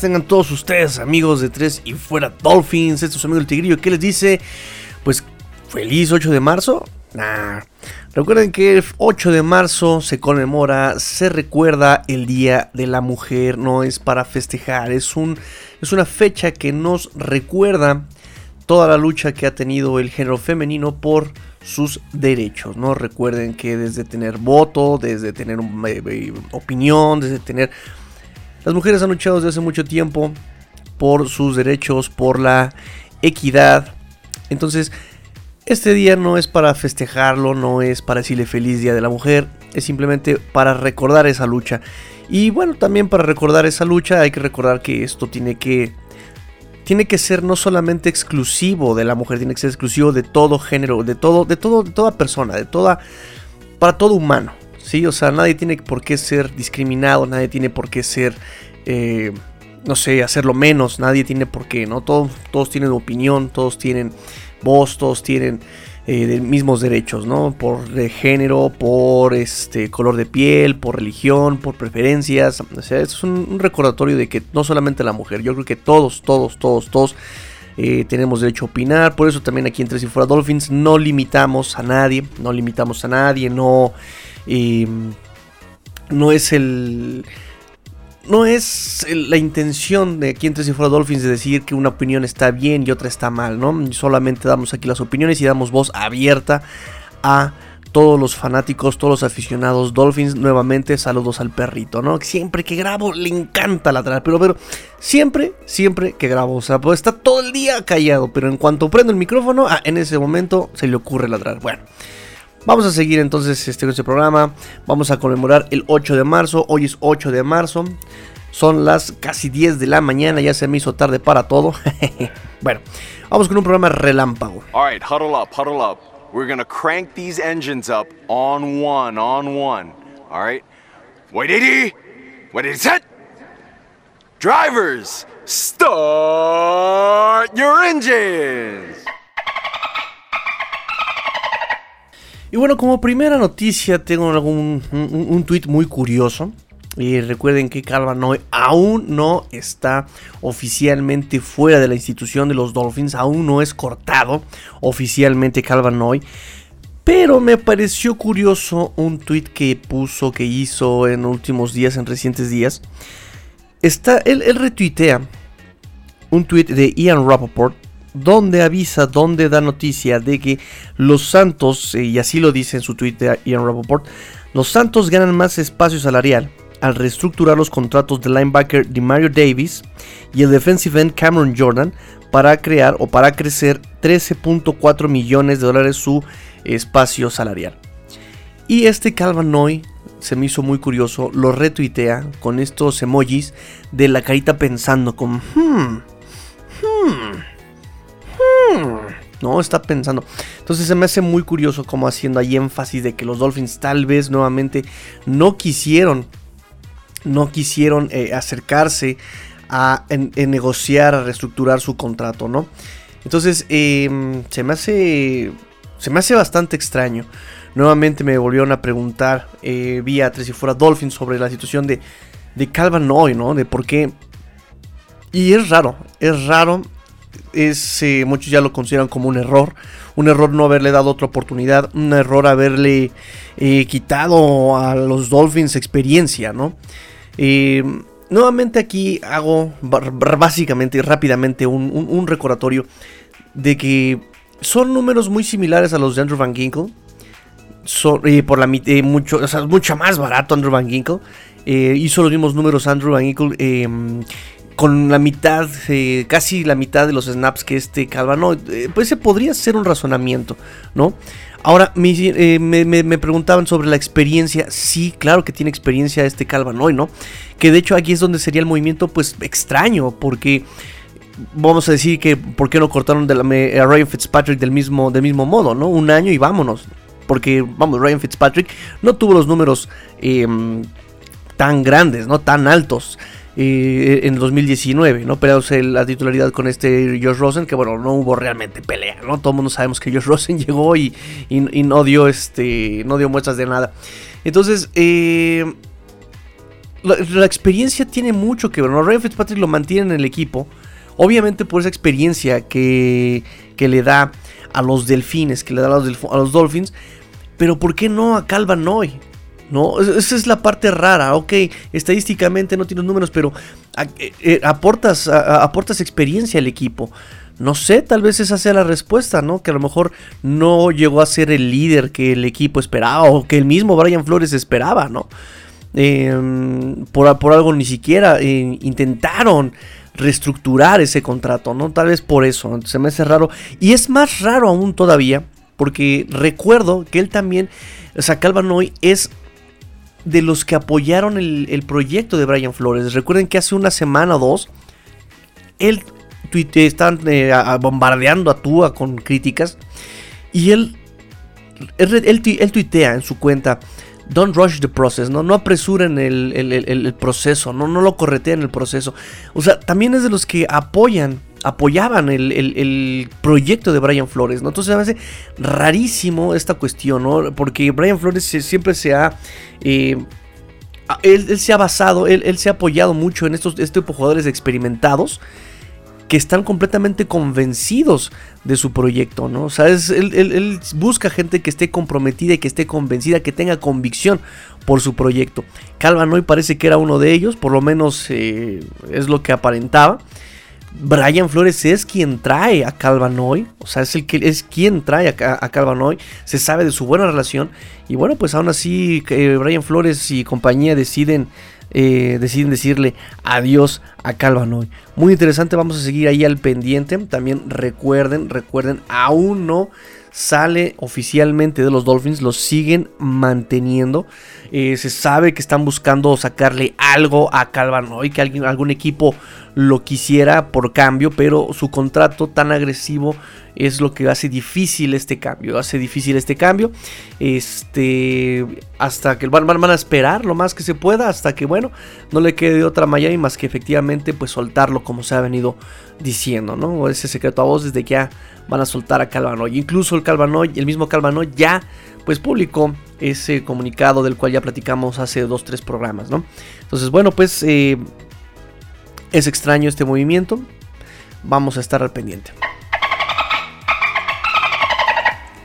tengan todos ustedes, amigos de Tres y Fuera Dolphins. Estos amigos del Tigrillo ¿Qué les dice, pues, feliz 8 de marzo. Nah. Recuerden que el 8 de marzo se conmemora, se recuerda el Día de la Mujer, no es para festejar, es, un, es una fecha que nos recuerda toda la lucha que ha tenido el género femenino por sus derechos, ¿no? Recuerden que desde tener voto, desde tener eh, eh, opinión, desde tener las mujeres han luchado desde hace mucho tiempo por sus derechos, por la equidad. Entonces, este día no es para festejarlo, no es para decirle feliz Día de la Mujer, es simplemente para recordar esa lucha. Y bueno, también para recordar esa lucha hay que recordar que esto tiene que tiene que ser no solamente exclusivo de la mujer, tiene que ser exclusivo de todo género, de todo de todo de toda persona, de toda para todo humano. ¿Sí? O sea, nadie tiene por qué ser discriminado, nadie tiene por qué ser, eh, no sé, hacerlo menos, nadie tiene por qué, ¿no? Todos, todos tienen opinión, todos tienen voz, todos tienen eh, mismos derechos, ¿no? Por género, por este color de piel, por religión, por preferencias. O sea, es un, recordatorio de que no solamente la mujer, yo creo que todos, todos, todos, todos eh, tenemos derecho a opinar. Por eso también aquí en Tres y Fuera Dolphins no limitamos a nadie, no limitamos a nadie, no no es el. No es la intención de aquí en Tres y Fuera Dolphins de decir que una opinión está bien y otra está mal, ¿no? Solamente damos aquí las opiniones y damos voz abierta a todos los fanáticos, todos los aficionados Dolphins. Nuevamente, saludos al perrito, ¿no? Siempre que grabo le encanta ladrar, pero, pero siempre, siempre que grabo, o sea, pues está todo el día callado, pero en cuanto prendo el micrófono, ah, en ese momento se le ocurre ladrar. Bueno. Vamos a seguir entonces este, este programa. Vamos a conmemorar el 8 de marzo. Hoy es 8 de marzo. Son las casi 10 de la mañana. Ya se me hizo tarde para todo. bueno, vamos con un programa relámpago. Alright, huddle up, huddle up. We're gonna crank these engines up on one, on one. Alright? Wait, 80! Wait, it set! Drivers, start your engines! Y bueno, como primera noticia tengo algún, un, un tweet muy curioso. Y recuerden que Calvanoy aún no está oficialmente fuera de la institución de los Dolphins, aún no es cortado oficialmente Calvanoy. Pero me pareció curioso un tweet que puso, que hizo en últimos días, en recientes días. Está, él, él retuitea un tweet de Ian Rappaport donde avisa, donde da noticia de que los Santos, eh, y así lo dice en su Twitter Ian Rapoport, los Santos ganan más espacio salarial al reestructurar los contratos del linebacker de Mario Davis y el defensive end Cameron Jordan para crear o para crecer 13.4 millones de dólares su espacio salarial. Y este Calvanoy se me hizo muy curioso, lo retuitea con estos emojis de la carita pensando como, hmm, hmm, no, está pensando. Entonces se me hace muy curioso como haciendo ahí énfasis de que los Dolphins tal vez nuevamente no quisieron, no quisieron eh, acercarse a negociar, a reestructurar su contrato, ¿no? Entonces em, se me hace, se me hace bastante extraño. Nuevamente me volvieron a preguntar eh, vía Tres y Fuera Dolphins sobre la situación de, de Calvin Noy, ¿no? De por qué. Y es raro, es raro es, eh, muchos ya lo consideran como un error. Un error no haberle dado otra oportunidad. Un error haberle eh, quitado a los Dolphins experiencia, ¿no? Eh, nuevamente aquí hago básicamente y rápidamente un, recordatorio de que son números muy similares a los de Andrew Van Ginkle. por la mucho, o sea, más barato Andrew Van Ginkle. hizo los mismos números Andrew Van Ginkle con la mitad, eh, casi la mitad de los snaps que este Calvano, eh, pues se podría hacer un razonamiento, ¿no? Ahora, eh, me, preguntaban sobre la experiencia. Sí, claro que tiene experiencia este Calvanoy, ¿no? Que de hecho aquí es donde sería el movimiento, pues extraño, porque vamos a decir que, ¿por qué no cortaron de a Ryan Fitzpatrick del mismo, del mismo modo, ¿no? Un año y vámonos. Porque, vamos, Ryan Fitzpatrick no tuvo los números em, tan grandes, ¿no? Tan altos eh, en 2019, ¿no? Peleándose la titularidad con este Josh Rosen, que bueno, no hubo realmente pelea, ¿no? Todo el sabemos que Josh Rosen llegó y, no dio este. no dio muestras de nada. Entonces, eh, la, experiencia tiene mucho que ver. ¿no? Ryan Fitzpatrick lo mantiene en el equipo. Obviamente por esa experiencia que, que le da a los delfines, que le da a los, a los Dolphins. Pero ¿por qué no a Calvin Noy? ¿No? Esa es la parte rara, ok, estadísticamente no tienes números, pero eh, eh, aportas, aportas experiencia al equipo. No sé, tal vez esa sea la respuesta, ¿no? Que a lo mejor no llegó a ser el líder que el equipo esperaba o que el mismo Brian Flores esperaba, ¿no? Em, por, por, algo ni siquiera eh, intentaron reestructurar ese contrato, ¿no? Tal vez por eso, se me hace raro. Y es más raro aún todavía, porque recuerdo que él también, o sea, Calvanoy es de los que apoyaron el, proyecto de Brian Flores. Recuerden que hace una semana o dos, él tuite, estaban eh, bombardeando a Tua con críticas. Y él, él, tuitea en su cuenta. Don't rush the process, ¿no? No apresuren el, proceso, ¿no? no lo correteen el proceso. O sea, también es de los que apoyan apoyaban el, proyecto de Brian Flores. Entonces me hace rarísimo esta cuestión, ¿no? Porque Brian Flores siempre se ha... Eh, él, se ha basado, él, se ha apoyado mucho en estos este tipo de jugadores experimentados que están completamente convencidos de su proyecto, ¿no? O sea, él, busca gente que esté comprometida y que esté convencida, que tenga convicción por su proyecto. Calvin hoy parece que era uno de ellos, por lo menos eh, es lo que aparentaba. Brian Flores es quien trae a Calvanoy, o sea, es el que es quien trae a, a Calvanoy, se sabe de su buena relación y bueno, pues aún así eh, Brian Flores y compañía deciden eh, deciden decirle adiós a Calvanoy. Muy interesante, vamos a seguir ahí al pendiente. También recuerden, recuerden, aún no sale oficialmente de los Dolphins, los siguen manteniendo. Eh, se sabe que están buscando sacarle algo a Calvanoy, que alguien, algún equipo lo quisiera por cambio, pero su contrato tan agresivo es lo que hace difícil este cambio, hace difícil este cambio, este, hasta que van, van, a esperar lo más que se pueda, hasta que bueno, no le quede otra Miami más que efectivamente pues soltarlo como se ha venido diciendo, ¿no? Ese secreto a voces de que ya van a soltar a Calvanoy, incluso el Calvanoy, el mismo Calvanoy ya pues publicó ese comunicado del cual ya platicamos hace dos, tres programas, ¿no? Entonces bueno, pues... Eh, es extraño este movimiento. Vamos a estar al pendiente.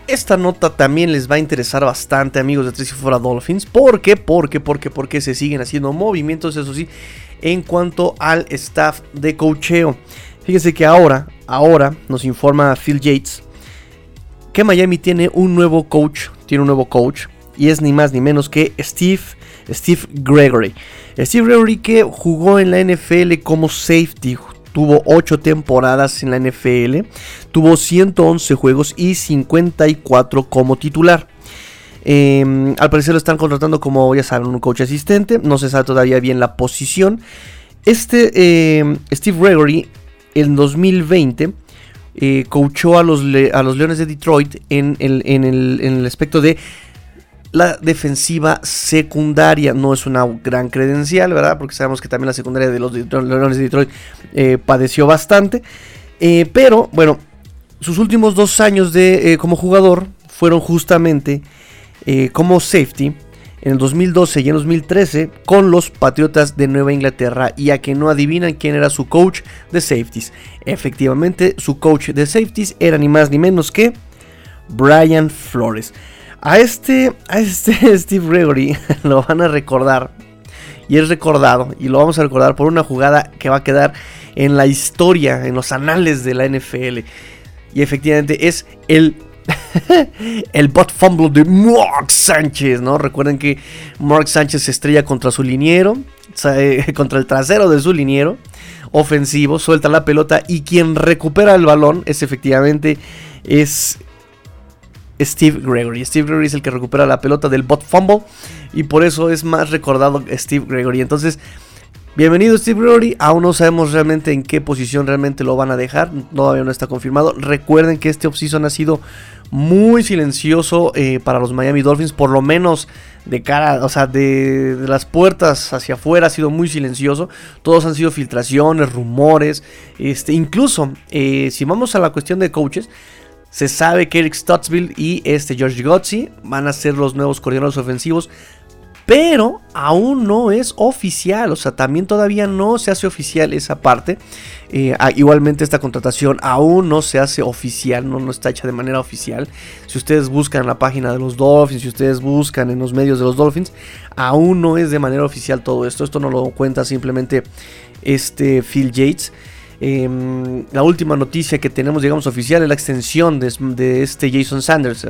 Esta nota también les va a interesar bastante, amigos de Tracy Fora Dolphins. ¿Por qué? Porque, porque, porque se siguen haciendo movimientos, eso sí, en cuanto al staff de cocheo. Fíjense que ahora, ahora nos informa Phil Yates que Miami tiene un nuevo coach, tiene un nuevo coach y es ni más ni menos que Steve Steve Gregory. Steve Gregory que jugó en la NFL como safety, tuvo 8 temporadas en la NFL, tuvo 111 juegos y 54 como titular. Em, al parecer lo están contratando como, ya saben, un coach asistente, no se sabe todavía bien la posición. Este em, Steve Gregory en 2020 eh, coachó a los, a los Leones de Detroit en en el aspecto de la defensiva secundaria no es una gran credencial, ¿verdad? Porque sabemos que también la secundaria de los Leones de Detroit eh, padeció bastante. Eh, pero bueno, sus últimos dos años de, eh, como jugador fueron justamente como safety en el 2012 y en 2013 con los Patriotas de Nueva Inglaterra y a que no adivinan quién era su coach de safeties. Efectivamente, su coach de safeties era ni más ni menos que Brian Flores. A este, a este Steve Gregory lo van a recordar. Y es recordado. Y lo vamos a recordar por una jugada que va a quedar en la historia, en los anales de la NFL. Y efectivamente es el el bot fumble de Mark Sánchez, ¿no? Recuerden que Mark Sánchez se estrella contra su liniero, eh, contra el trasero de su liniero ofensivo, suelta la pelota y quien recupera el balón es efectivamente es Steve Gregory. Steve Gregory es el que recupera la pelota del bot fumble y por eso es más recordado Steve Gregory. Entonces, bienvenido Steve Gregory. Aún no sabemos realmente en qué posición realmente lo van a dejar. Todavía no está confirmado. Recuerden que este offseason ha sido muy silencioso eh, para los Miami Dolphins, por lo menos de cara, o sea, de, las puertas hacia afuera ha sido muy silencioso. Todos han sido filtraciones, rumores, este, incluso eh, si vamos a la cuestión de coaches, se sabe que Eric Stottsville y este George Gotzi van a ser los nuevos coordinadores ofensivos. Pero aún no es oficial, o sea, también todavía no se hace oficial esa parte. Eh, igualmente esta contratación aún no se hace oficial, no, no está hecha de manera oficial. Si ustedes buscan la página de los Dolphins, si ustedes buscan en los medios de los Dolphins, aún no es de manera oficial todo esto. Esto no lo cuenta simplemente este Phil Yates. Em, la última noticia que tenemos, digamos, oficial es la extensión de, este Jason Sanders.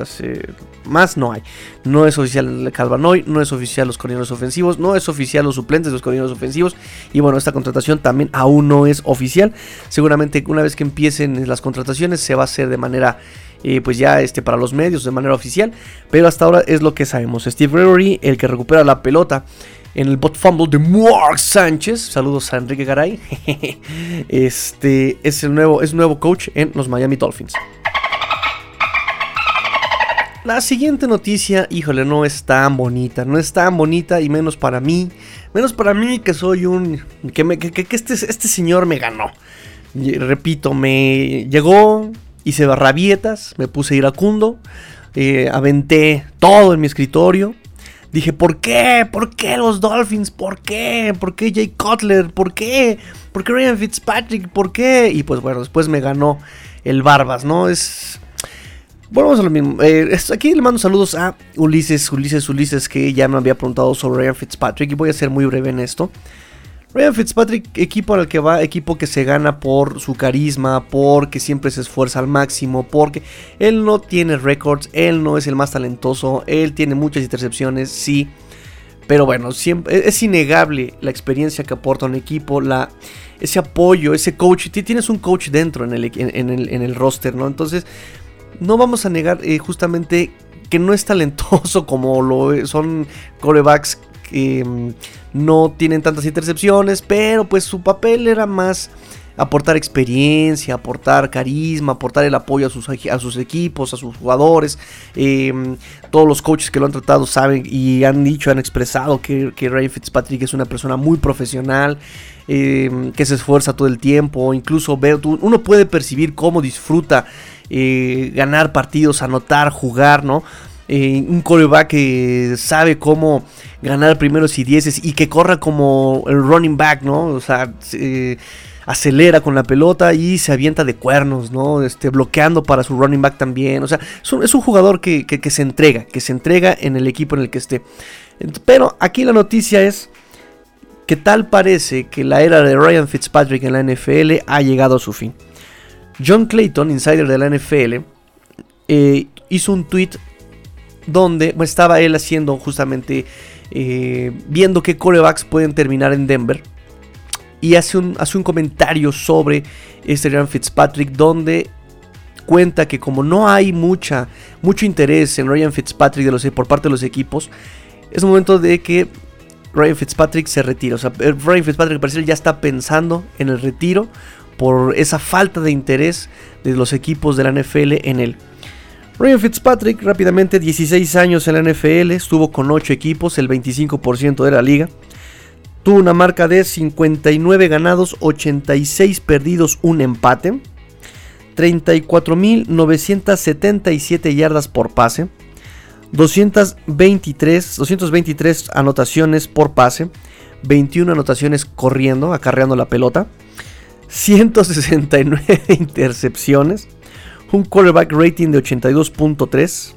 más no hay. No es oficial Calvanoy, no es oficial los coordinadores ofensivos, no es oficial los suplentes de los coordinadores ofensivos. Y bueno, esta contratación también aún no es oficial. Seguramente una vez que empiecen las contrataciones se va a hacer de manera eh, pues ya este, para los medios de manera oficial. Pero hasta ahora es lo que sabemos. Steve Gregory, el que recupera la pelota en el bot fumble de Mark Sánchez. Saludos a Enrique Garay. Este es el nuevo, es nuevo coach en los Miami Dolphins. La siguiente noticia, híjole, no es tan bonita, no es tan bonita y menos para mí, menos para mí que soy un, que, me, que, este, este señor me ganó. repito, me llegó, hice rabietas, me puse iracundo, eh, aventé todo en mi escritorio, Dije, ¿por qué? ¿Por qué los Dolphins? ¿Por qué? ¿Por qué Jay Cutler? ¿Por qué? ¿Por qué Ryan Fitzpatrick? ¿Por qué? Y pues bueno, después me ganó el Barbas, ¿no? Es... Bueno, vamos a lo mismo. Eh, aquí le mando saludos a Ulises, Ulises, Ulises, que ya me había preguntado sobre Ryan Fitzpatrick y voy a ser muy breve en esto. Ryan Fitzpatrick, equipo al que va, equipo que se gana por su carisma, porque siempre se esfuerza al máximo, porque él no tiene récords, él no es el más talentoso, él tiene muchas intercepciones, sí. Pero bueno, siempre, es innegable la experiencia que aporta un equipo, la, ese apoyo, ese coach. Tienes un coach dentro en el, en, el, roster, ¿no? Entonces, no vamos a negar eh, justamente que no es talentoso como lo son corebacks mm, no tienen tantas intercepciones, pero pues su papel era más aportar experiencia, aportar carisma, aportar el apoyo a sus, a sus equipos, a sus jugadores. Em, todos los coaches que lo han tratado saben y han dicho, han expresado que, que Ray Fitzpatrick es una persona muy profesional, em, que se esfuerza todo el tiempo. Incluso uno puede percibir cómo disfruta eh, ganar partidos, anotar, jugar, ¿no? Eh, un coreback que sabe cómo ganar primeros y dieces y que corra como el running back, ¿no? O sea, acelera con la pelota y se avienta de cuernos, ¿no? Este, bloqueando para su running back también. O sea, es un, jugador que, se entrega, que se entrega en el equipo en el que esté. Pero aquí la noticia es que tal parece que la era de Ryan Fitzpatrick en la NFL ha llegado a su fin. John Clayton, insider de la NFL, eh, hizo un tweet donde estaba él haciendo justamente, eh, viendo qué corebacks pueden terminar en Denver. Y hace un, hace un comentario sobre este Ryan Fitzpatrick donde cuenta que como no hay mucha, mucho interés en Ryan Fitzpatrick de los, por parte de los equipos, es momento de que Ryan Fitzpatrick se retire. O sea, Ryan Fitzpatrick parece ya está pensando en el retiro por esa falta de interés de los equipos de la NFL en él. Ryan Fitzpatrick, rápidamente 16 años en la NFL, estuvo con 8 equipos, el 25% de la liga. Tuvo una marca de 59 ganados, 86 perdidos, un empate. 34.977 yardas por pase. 223, 223 anotaciones por pase. 21 anotaciones corriendo, acarreando la pelota. 169 intercepciones un quarterback rating de 82.3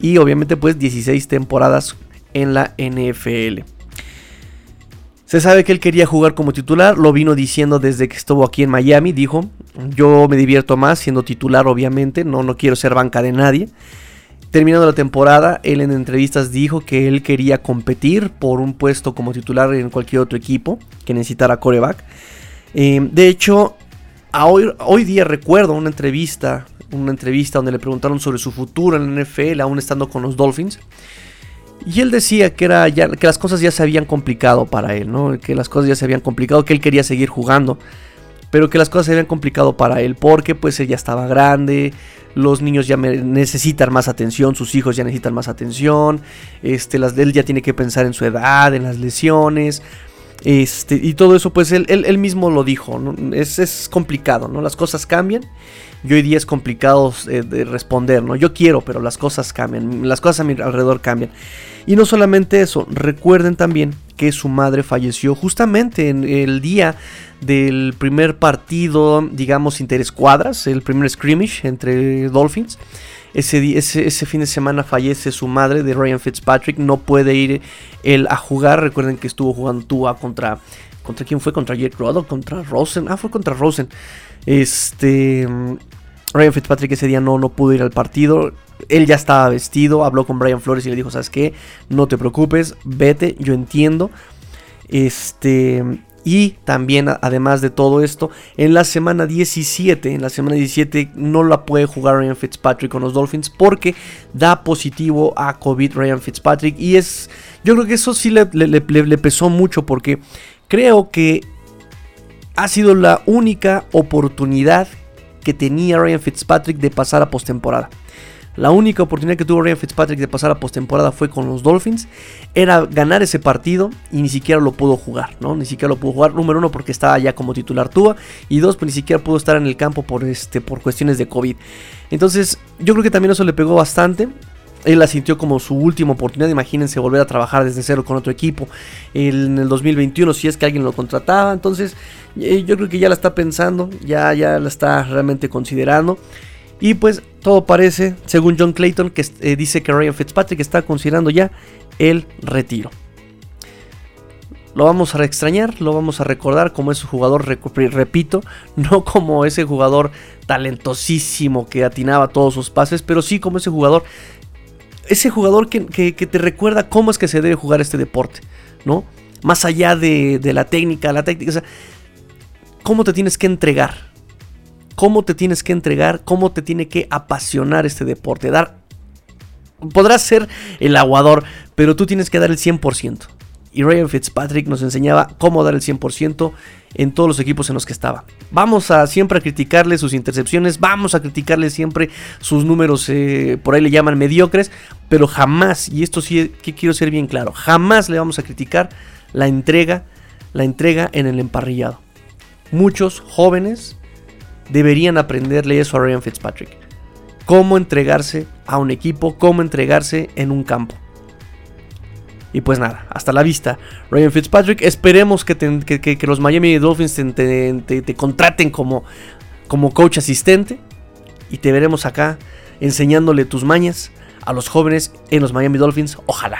y obviamente pues 16 temporadas en la NFL. Se sabe que él quería jugar como titular, lo vino diciendo desde que estuvo aquí en Miami, dijo, yo me divierto más siendo titular obviamente, no, no quiero ser banca de nadie. Terminando la temporada, él en entrevistas dijo que él quería competir por un puesto como titular en cualquier otro equipo que necesitara coreback. Eh, de hecho, hoy, hoy día recuerdo una entrevista una entrevista donde le preguntaron sobre su futuro en la NFL, aún estando con los Dolphins. Y él decía que, era que las cosas ya se habían complicado para él, ¿no? que las cosas ya se habían complicado, que él quería seguir jugando, pero que las cosas se habían complicado para él porque pues él ya estaba grande, los niños ya necesitan más atención, sus hijos ya necesitan más atención, este, él ya tiene que pensar en su edad, en las lesiones. Este, y todo eso, pues él, él, mismo lo dijo, es, es complicado, ¿no? Las cosas cambian y hoy día es complicado eh, de responder, ¿no? Yo quiero, pero las cosas cambian, las cosas a mi alrededor cambian. Y no solamente eso, recuerden también que su madre falleció justamente en el día del primer partido, digamos, interescuadras, el primer scrimmage entre Dolphins. Ese, ese, fin de semana fallece su madre de Ryan Fitzpatrick. No puede ir él a jugar. Recuerden que estuvo jugando Tua contra. ¿Contra quién fue? ¿Contra Jake Rodo? ¿Contra Rosen? Ah, fue contra Rosen. Este. Ryan Fitzpatrick ese día no, no pudo ir al partido. Él ya estaba vestido. Habló con Brian Flores y le dijo: ¿Sabes qué? No te preocupes. Vete. Yo entiendo. Este. Y también, además de todo esto, en la semana 17, en la semana 17 no la puede jugar Ryan Fitzpatrick con los Dolphins porque da positivo a COVID Ryan Fitzpatrick. Y es, yo creo que eso sí le, le pesó mucho porque creo que ha sido la única oportunidad que tenía Ryan Fitzpatrick de pasar a postemporada. La única oportunidad que tuvo Ryan Fitzpatrick de pasar a postemporada fue con los Dolphins. Era ganar ese partido y ni siquiera lo pudo jugar, ¿no? Ni siquiera lo pudo jugar. Número uno, porque estaba ya como titular Tua. Y dos, pues ni siquiera pudo estar en el campo por, este, por cuestiones de COVID. Entonces, yo creo que también eso le pegó bastante. Él la sintió como su última oportunidad. Imagínense volver a trabajar desde cero con otro equipo en el 2021, si es que alguien lo contrataba. Entonces, eh, yo creo que ya la está pensando, ya, ya la está realmente considerando. Y pues todo parece, según John Clayton, que eh, dice que Ryan Fitzpatrick está considerando ya el retiro. Lo vamos a extrañar, lo vamos a recordar como ese jugador, repito, no como ese jugador talentosísimo que atinaba todos sus pases, pero sí como ese jugador, ese jugador que, te recuerda cómo es que se debe jugar este deporte, ¿no? Más allá de, de la técnica, la técnica, o sea, cómo te tienes que entregar, cómo te tienes que entregar, cómo te tiene que apasionar este deporte. Dar, podrás ser el aguador, pero tú tienes que dar el 100%. Y Ryan Fitzpatrick nos enseñaba cómo dar el 100% en todos los equipos en los que estaba. Vamos a siempre a criticarle sus intercepciones, vamos a criticarle siempre sus números, eh, por ahí le llaman mediocres, pero jamás, y esto sí que quiero ser bien claro, jamás le vamos a criticar la entrega, la entrega en el emparrillado. Muchos jóvenes deberían aprenderle eso a Ryan Fitzpatrick. Cómo entregarse a un equipo, cómo entregarse en un campo. Y pues nada, hasta la vista. Ryan Fitzpatrick, esperemos que, los Miami Dolphins te, contraten como, como coach asistente. Y te veremos acá enseñándole tus mañas a los jóvenes en los Miami Dolphins. Ojalá.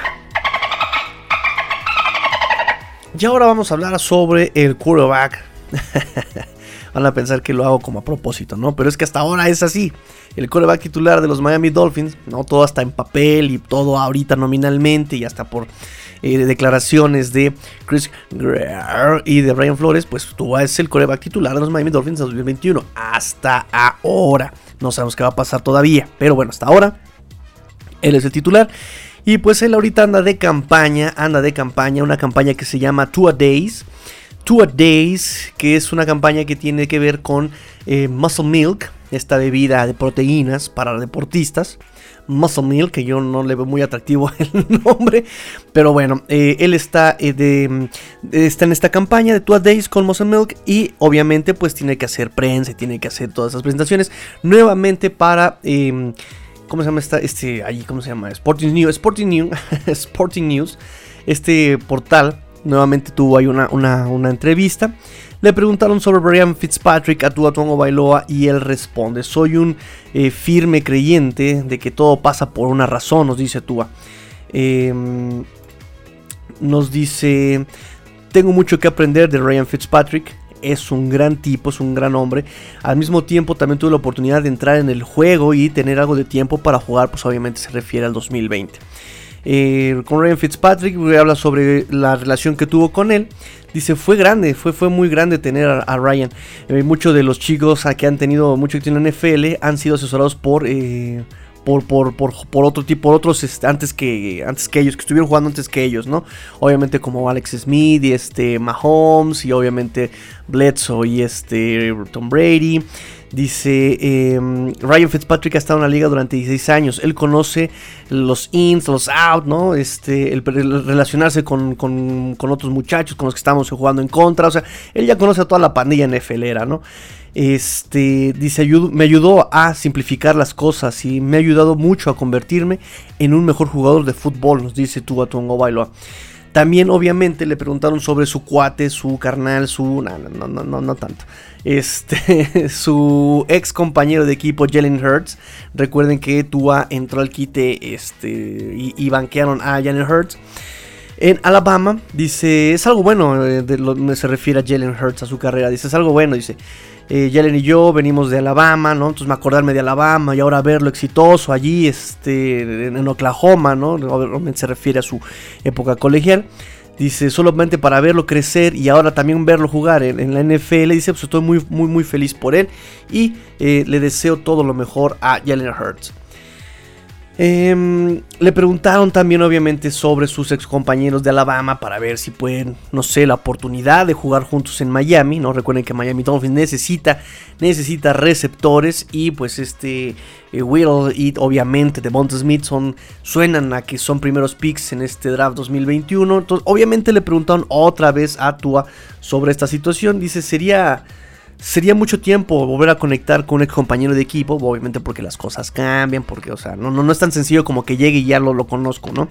Y ahora vamos a hablar sobre el quarterback. van a pensar que lo hago como a propósito, ¿no? Pero es que hasta ahora es así. El coreback titular de los Miami Dolphins, ¿no? Todo hasta en papel y todo ahorita nominalmente y hasta por eh, declaraciones de Chris Greer y de Brian Flores, pues tú es el coreback titular de los Miami Dolphins de 2021. Hasta ahora. No sabemos qué va a pasar todavía, pero bueno, hasta ahora él es el titular. Y pues él ahorita anda de campaña, anda de campaña, una campaña que se llama Two a Days. Two a Days, que es una campaña que tiene que ver con eh, Muscle Milk, esta bebida de proteínas para deportistas. Muscle Milk, que yo no le veo muy atractivo el nombre, pero bueno, eh, él está, eh, de, está en esta campaña de Two a Days con Muscle Milk y obviamente pues tiene que hacer prensa, tiene que hacer todas esas presentaciones nuevamente para... Em, ¿Cómo se llama esta? Este, ahí, ¿cómo se llama? Sporting News, Sporting News, Sporting News, este portal nuevamente tuvo ahí una, una, entrevista. Le preguntaron sobre Brian Fitzpatrick a Tua Tongo Bailoa y él responde: Soy un eh, firme creyente de que todo pasa por una razón, nos dice Tua. Em, nos dice: Tengo mucho que aprender de Brian Fitzpatrick. Es un gran tipo, es un gran hombre. Al mismo tiempo también tuve la oportunidad de entrar en el juego y tener algo de tiempo para jugar, pues obviamente se refiere al 2020. Eh, con Ryan Fitzpatrick, habla sobre la relación que tuvo con él. Dice, fue grande, fue, fue muy grande tener a, Ryan. Eh, muchos de los chicos que han tenido mucho éxito en NFL han sido asesorados por... Eh, por, por, por, por, otro tipo, por otros este, antes, que, antes que ellos, que estuvieron jugando antes que ellos, ¿no? Obviamente como Alex Smith y este Mahomes y obviamente Bledsoe y este Tom Brady. Dice, em, Ryan Fitzpatrick ha estado en la liga durante 16 años. Él conoce los ins, los out, ¿no? Este, el, relacionarse con, con, con, otros muchachos con los que estamos jugando en contra. O sea, él ya conoce a toda la pandilla NFLera, ¿no? Este, dice, me ayudó a simplificar las cosas y me ha ayudado mucho a convertirme en un mejor jugador de fútbol, nos dice Tua Tongo Bailoa. También, obviamente, le preguntaron sobre su cuate, su carnal, su. No, no, no, no, no tanto. Este, su ex compañero de equipo, Jalen Hurts. Recuerden que Tua entró al quite este, y, y banquearon a Jalen Hurts. En Alabama, dice, es algo bueno, eh, lo, se refiere a Jalen Hurts, a su carrera, dice, es algo bueno, dice, eh, Jalen y yo venimos de Alabama, ¿no? Entonces me acordarme de Alabama y ahora verlo exitoso allí, este, en, Oklahoma, ¿no? Obviamente se refiere a su época colegial. Dice, solamente para verlo crecer y ahora también verlo jugar en, la NFL. Dice, pues estoy muy, muy, muy feliz por él y eh, le deseo todo lo mejor a Jalen Hurts. Em, le preguntaron también obviamente sobre sus ex compañeros de Alabama para ver si pueden, no sé, la oportunidad de jugar juntos en Miami, ¿no? Recuerden que Miami Dolphins necesita, necesita receptores y pues este eh, Will y obviamente Devonta Smith son, suenan a que son primeros picks en este draft 2021. Entonces obviamente le preguntaron otra vez a Tua sobre esta situación. Dice, sería sería mucho tiempo volver a conectar con un ex compañero de equipo, obviamente porque las cosas cambian, porque, o sea, no, no, no es tan sencillo como que llegue y ya lo, lo conozco, ¿no?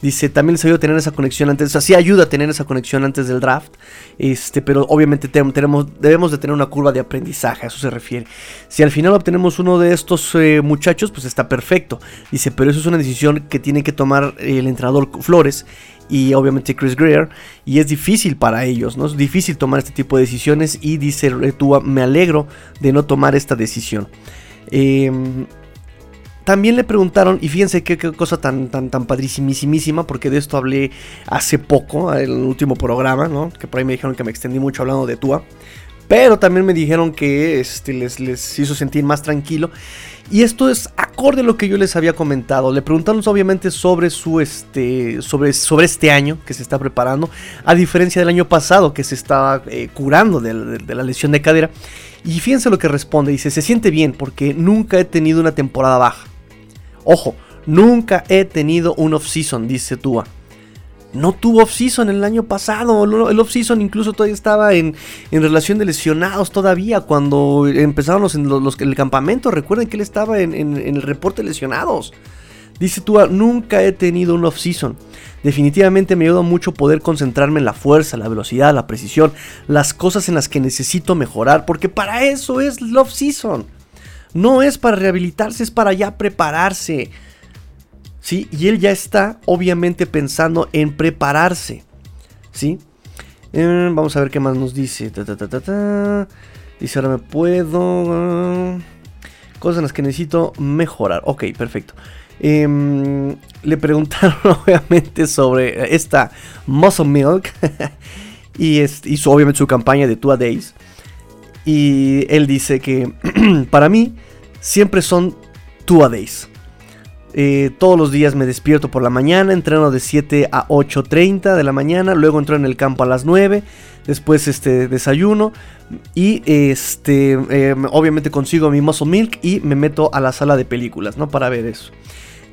Dice, también les ayuda a tener esa conexión antes, o sea, sí ayuda a tener esa conexión antes del draft, este, pero obviamente tenemos, debemos de tener una curva de aprendizaje, a eso se refiere. Si al final obtenemos uno de estos eh, muchachos, pues está perfecto. Dice, pero eso es una decisión que tiene que tomar el entrenador Flores y obviamente Chris Greer. Y es difícil para ellos, ¿no? Es difícil tomar este tipo de decisiones. Y dice Tua, me alegro de no tomar esta decisión. Em, también le preguntaron, y fíjense qué, cosa tan, tan, tan padrísimísima, porque de esto hablé hace poco, en el último programa, ¿no? Que por ahí me dijeron que me extendí mucho hablando de Tua. Pero también me dijeron que este, les, les hizo sentir más tranquilo. Y esto es acorde a lo que yo les había comentado. Le preguntaron obviamente sobre su este sobre, sobre este año que se está preparando, a diferencia del año pasado que se estaba eh, curando de, la lesión de cadera. Y fíjense lo que responde, dice, se siente bien porque nunca he tenido una temporada baja. Ojo, nunca he tenido un off-season, dice Tua no tuvo off-season el año pasado. El off-season incluso todavía estaba en, relación de lesionados todavía cuando empezaron los, los, el campamento. Recuerden que él estaba en, el reporte de lesionados. Dice Tua, nunca he tenido un off-season. Definitivamente me ayuda mucho poder concentrarme en la fuerza, la velocidad, la precisión, las cosas en las que necesito mejorar, porque para eso es el off-season. No es para rehabilitarse, es para ya prepararse. ¿sí? Y él ya está obviamente pensando en prepararse, ¿sí? Eh, vamos a ver qué más nos dice. dice, ahora me puedo... cosas en las que necesito mejorar. Ok, perfecto. Em, le preguntaron obviamente sobre esta Muscle Milk y, obviamente su campaña de Two Days. Y él dice que para mí siempre son Two a Days. Eh, todos los días me despierto por la mañana, entreno de 7 a 8.30 de la mañana, luego entro en el campo a las 9, después este, desayuno y este, em, obviamente consigo mi muscle milk y me meto a la sala de películas, ¿no? Para ver eso.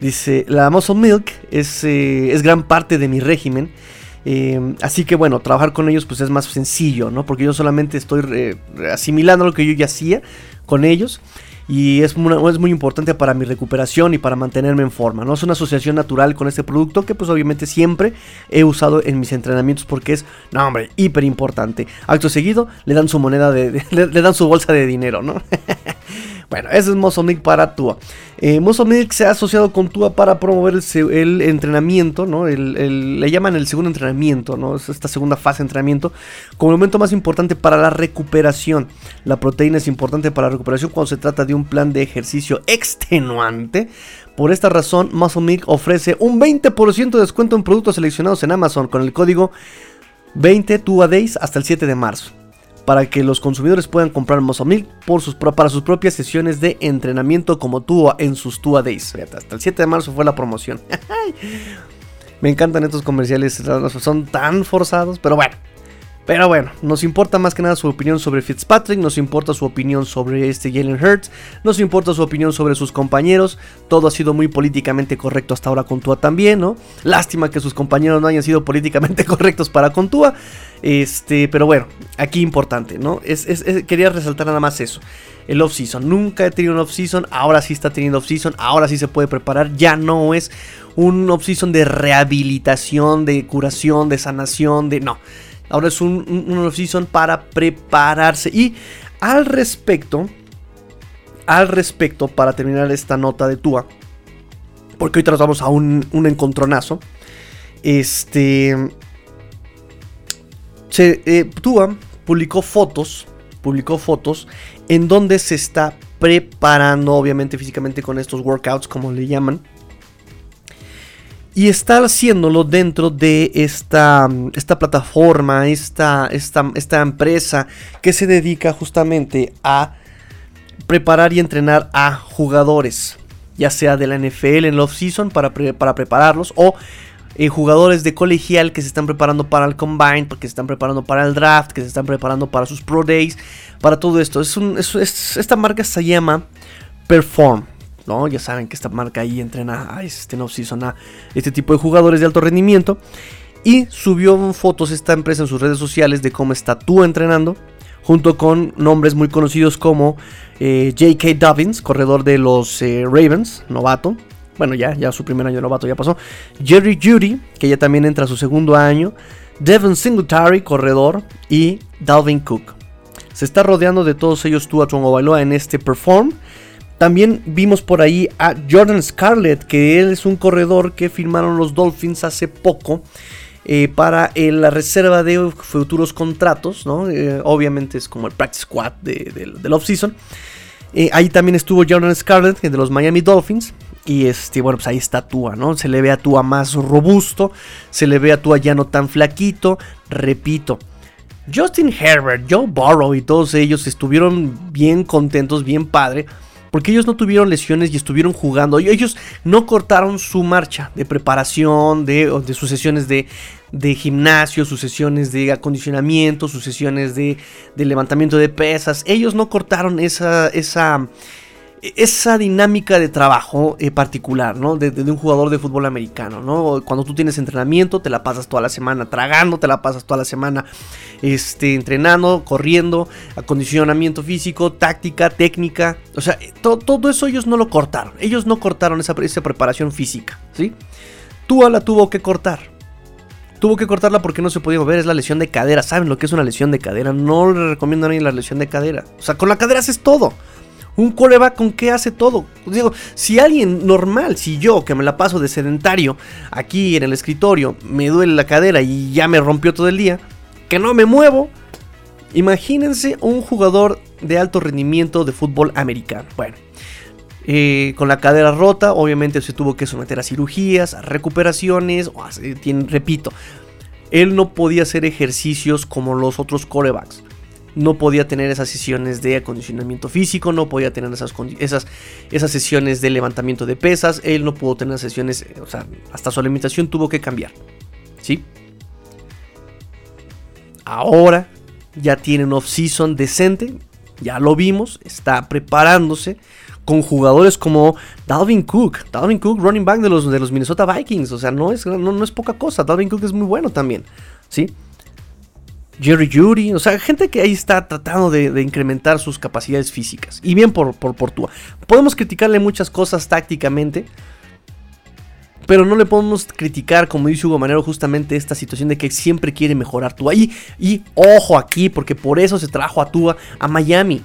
Dice, la muscle milk es, eh, es gran parte de mi régimen. Em, así que bueno, trabajar con ellos pues es más sencillo, ¿no? Porque yo solamente estoy eh, asimilando lo que yo ya hacía con ellos y es muy, es muy importante para mi recuperación y para mantenerme en forma. ¿no? Es una asociación natural con este producto que pues obviamente siempre he usado en mis entrenamientos porque es, no hombre, hiper importante. Acto seguido le dan su moneda de, le, dan su bolsa de dinero, ¿no? Bueno, ese es Muscle para Tua. Eh, se ha asociado con Tua para promover el, entrenamiento, ¿no? le llaman el segundo entrenamiento, ¿no? Es esta segunda fase de entrenamiento como el momento más importante para la recuperación. La proteína es importante para la recuperación cuando se trata de un plan de ejercicio extenuante. Por esta razón, Muscle ofrece un 20% de descuento en productos seleccionados en Amazon con el código 20 Tua Days hasta el 7 de marzo para que los consumidores puedan comprar Muscle por sus, para sus propias sesiones de entrenamiento como tú en sus Tua Days. Hasta el 7 de marzo fue la promoción. Me encantan estos comerciales, son tan forzados, pero bueno. Pero bueno, nos importa más que nada su opinión sobre Fitzpatrick, nos importa su opinión sobre este Jalen Hurts, nos importa su opinión sobre sus compañeros. Todo ha sido muy políticamente correcto hasta ahora con Tua también, ¿no? Lástima que sus compañeros no hayan sido políticamente correctos para con Tua. Este, pero bueno, aquí importante, ¿no? Es, quería resaltar nada más eso. El off-season. Nunca he tenido un off-season, ahora sí está teniendo off-season, ahora sí se puede preparar. Ya no es un off-season de rehabilitación, de curación, de sanación, de. No Ahora es un, un, off-season para prepararse. Y al respecto, al respecto, para terminar esta nota de Tua, porque hoy tratamos a un, un encontronazo. Este. Se, eh, publicó fotos. Publicó fotos en donde se está preparando, obviamente físicamente, con estos workouts, como le llaman y está haciéndolo dentro de esta, esta plataforma, esta, esta, esta, empresa que se dedica justamente a preparar y entrenar a jugadores, ya sea de la NFL en el off-season para, para, prepararlos o eh, jugadores de colegial que se están preparando para el combine, que se están preparando para el draft, que se están preparando para sus pro days, para todo esto. Es esta marca se llama Perform. ¿no? Ya saben que esta marca ahí entrena a este no a este tipo de jugadores de alto rendimiento. Y subió fotos esta empresa en sus redes sociales de cómo está tú entrenando. Junto con nombres muy conocidos como eh, J.K. Dobbins, corredor de los eh, Ravens, novato. Bueno, ya, ya su primer año de novato ya pasó. Jerry Judy, que ya también entra a su segundo año. Devin Singletary, corredor. Y Dalvin Cook. Se está rodeando de todos ellos Tua Bailoa en este perform. También vimos por ahí a Jordan Scarlett, que él es un corredor que firmaron los Dolphins hace poco eh, para eh, la reserva de futuros contratos, ¿no? Eh, obviamente es como el practice squad del offseason. ahí también estuvo Jordan Scarlett, de los Miami Dolphins. Y este, bueno, pues ahí está Tua, ¿no? Se le ve a Tua más robusto, se le ve a Tua ya no tan flaquito. Repito, Justin Herbert, Joe Burrow y todos ellos estuvieron bien contentos, bien padre porque ellos no tuvieron lesiones y estuvieron jugando. Ellos no cortaron su marcha de preparación, de, de sus sesiones de, de, gimnasio, sus sesiones de acondicionamiento, sus sesiones de, de levantamiento de pesas. Ellos no cortaron esa, esa esa dinámica de trabajo eh, particular, ¿no? De, un jugador de fútbol americano, ¿no? Cuando tú tienes entrenamiento, te la pasas toda la semana tragando, te la pasas toda la semana este, entrenando, corriendo, acondicionamiento físico, táctica, técnica. O sea, todo eso ellos no lo cortaron. Ellos no cortaron esa, preparación física, ¿sí? Tú la tuvo que cortar. Tuvo que cortarla porque no se podía mover, es la lesión de cadera. ¿Saben lo que es una lesión de cadera? No le recomiendo a nadie la lesión de cadera. O sea, con la cadera haces todo. Un coreback con qué hace todo. Digo, si alguien normal, si yo que me la paso de sedentario aquí en el escritorio, me duele la cadera y ya me rompió todo el día, que no me muevo. Imagínense un jugador de alto rendimiento de fútbol americano. Bueno, eh, con la cadera rota, obviamente se tuvo que someter a cirugías, a recuperaciones, o repito, él no podía hacer ejercicios como los otros corebacks no podía tener esas sesiones de acondicionamiento físico, no podía tener esas, esas, esas sesiones de levantamiento de pesas, él no pudo tener sesiones, eh, o sea, hasta su alimentación tuvo que cambiar. ¿Sí? Ahora ya tiene un off-season decente, ya lo vimos, está preparándose con jugadores como Dalvin Cook, Dalvin Cook, running back de los, de los Minnesota Vikings, o sea, no es, no, no es poca cosa, Dalvin Cook es muy bueno también, ¿sí? Jerry Judy, o sea, gente que ahí está tratando de, incrementar sus capacidades físicas. Y bien por, por. Podemos criticarle muchas cosas tácticamente, pero no le podemos criticar, como dice Hugo Manero, justamente esta situación de que siempre quiere mejorar Tua. Y, y ojo aquí, porque por eso se trajo a Tua a Miami.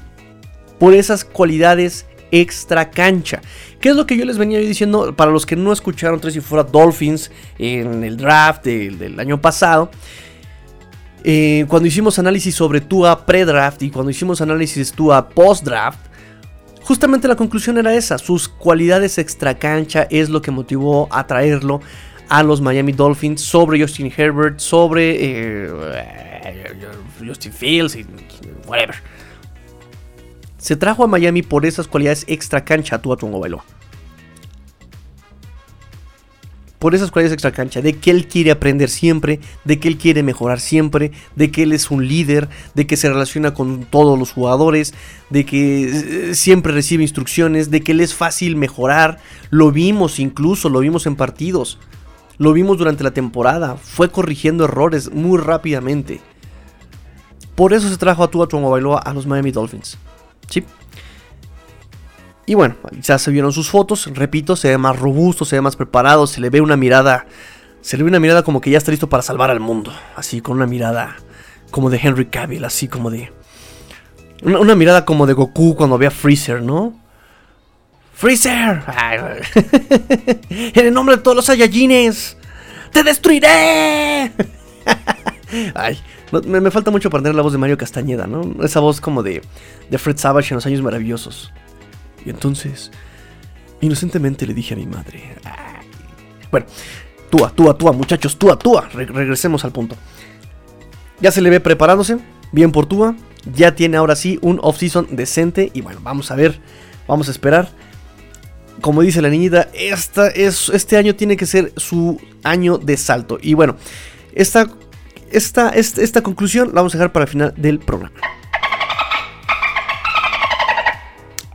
Por esas cualidades extra cancha. ¿Qué es lo que yo les venía diciendo para los que no escucharon Tres y Fuera Dolphins en el draft del año pasado? Eh, cuando hicimos análisis sobre Tua pre-draft y cuando hicimos análisis Tua post-draft, justamente la conclusión era esa, sus cualidades extra cancha es lo que motivó a traerlo a los Miami Dolphins sobre Justin Herbert, sobre eh, Justin Fields y whatever. Se trajo a Miami por esas cualidades extra cancha a Tua Bailoa. Por esas cualidades extra cancha, de que él quiere aprender siempre, de que él quiere mejorar siempre, de que él es un líder, de que se relaciona con todos los jugadores, de que eh, siempre recibe instrucciones, de que él es fácil mejorar. Lo vimos incluso, lo vimos en partidos, lo vimos durante la temporada, fue corrigiendo errores muy rápidamente. Por eso se trajo a Tua Tagovailoa a los Miami Dolphins. ¿Sí? Y bueno, ya se vieron sus fotos, repito, se ve más robusto, se ve más preparado, se le ve una mirada, se le ve una mirada como que ya está listo para salvar al mundo, así con una mirada como de Henry Cavill, así como de una, mirada como de Goku cuando ve a Freezer, ¿no? Freezer, en el nombre de todos los Saiyajines, te destruiré. Ay, me, me, falta mucho para tener la voz de Mario Castañeda, ¿no? Esa voz como de, de Fred Savage en los años maravillosos. Y entonces, inocentemente le dije a mi madre. Bueno, túa, túa, túa, muchachos, túa, túa. regresemos al punto. Ya se le ve preparándose, bien por túa. Ya tiene ahora sí un off-season decente. Y bueno, vamos a ver, vamos a esperar. Como dice la niñita, esta es, este año tiene que ser su año de salto. Y bueno, esta, esta, esta, esta conclusión la vamos a dejar para el final del programa.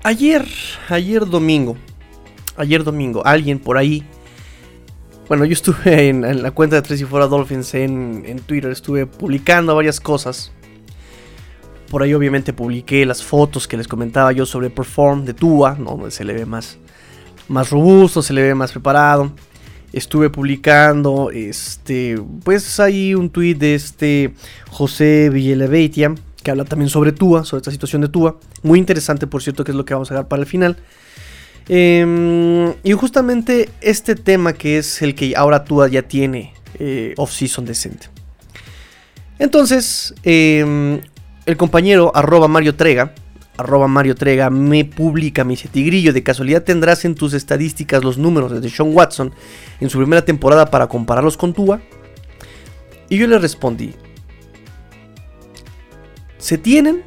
Ayer, ayer domingo, ayer domingo, alguien por ahí, bueno, yo estuve en, la cuenta de Tres y Fuera Dolphins en, Twitter, estuve publicando varias cosas. Por ahí obviamente publiqué las fotos que les comentaba yo sobre Perform de Tua, donde se le ve más, más robusto, se le ve más preparado. Estuve publicando, este, pues hay un tweet de este José Villeleveitia, que habla también sobre Tua, sobre esta situación de Tua. Muy interesante, por cierto, que es lo que vamos a ver para el final. Em, y justamente este tema que es el que ahora Tua ya tiene eh, off-season decente. Entonces, em, el compañero arroba Mario Trega, me publica, me dice, Tigrillo, de casualidad tendrás en tus estadísticas los números de Sean Watson en su primera temporada para compararlos con Tua. Y yo le respondí, se tienen,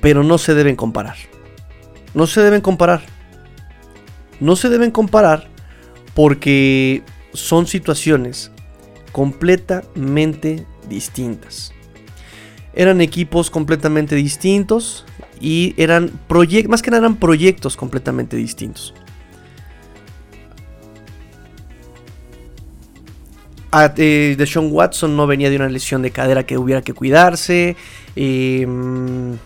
pero no se deben comparar. No se deben comparar. No se deben comparar porque son situaciones completamente distintas. Eran equipos completamente distintos y eran proyectos, más que nada eran proyectos completamente distintos. De Sean Watson no venía de una lesión de cadera que hubiera que cuidarse. Em,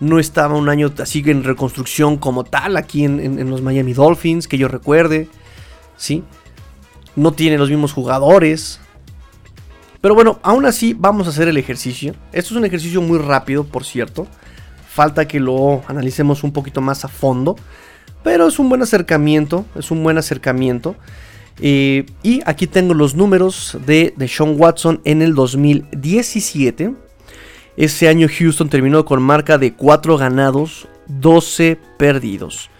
no estaba un año así en reconstrucción como tal aquí en, los Miami Dolphins, que yo recuerde. ¿sí? No tiene los mismos jugadores. Pero bueno, aún así vamos a hacer el ejercicio. Esto es un ejercicio muy rápido, por cierto. Falta que lo analicemos un poquito más a fondo. Pero es un buen acercamiento. Es un buen acercamiento. Eh, y aquí tengo los números de, de Sean Watson en el 2017. Ese año Houston terminó con marca de 4 ganados, 12 perdidos.